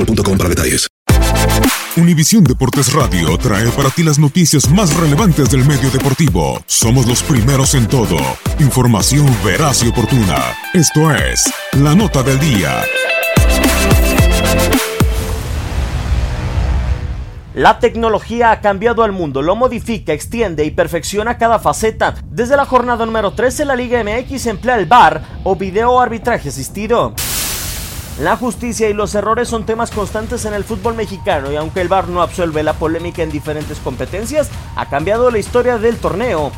boostmobile.com para detalles. Univisión Deportes Radio trae para ti las noticias más relevantes del medio deportivo. Somos los primeros en todo. Información veraz y oportuna. Esto es La Nota del Día. La tecnología ha cambiado al mundo, lo modifica, extiende y perfecciona cada faceta. Desde la jornada número 13, la Liga MX emplea el VAR o video arbitraje asistido. La justicia y los errores son temas constantes en el fútbol mexicano y aunque el VAR no absuelve la polémica en diferentes competencias, ha cambiado la historia del torneo.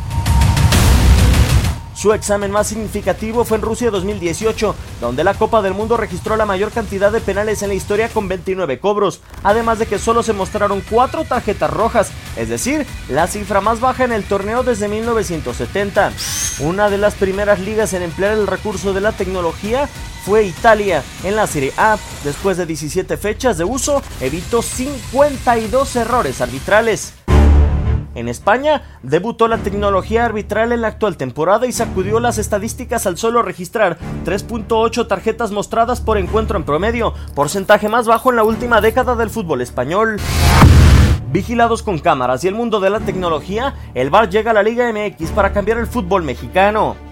Su examen más significativo fue en Rusia 2018, donde la Copa del Mundo registró la mayor cantidad de penales en la historia con 29 cobros, además de que solo se mostraron 4 tarjetas rojas, es decir, la cifra más baja en el torneo desde 1970. Una de las primeras ligas en emplear el recurso de la tecnología fue Italia. En la Serie A, después de 17 fechas de uso, evitó 52 errores arbitrales. En España, debutó la tecnología arbitral en la actual temporada y sacudió las estadísticas al solo registrar 3.8 tarjetas mostradas por encuentro en promedio, porcentaje más bajo en la última década del fútbol español. Vigilados con cámaras y el mundo de la tecnología, el VAR llega a la Liga MX para cambiar el fútbol mexicano.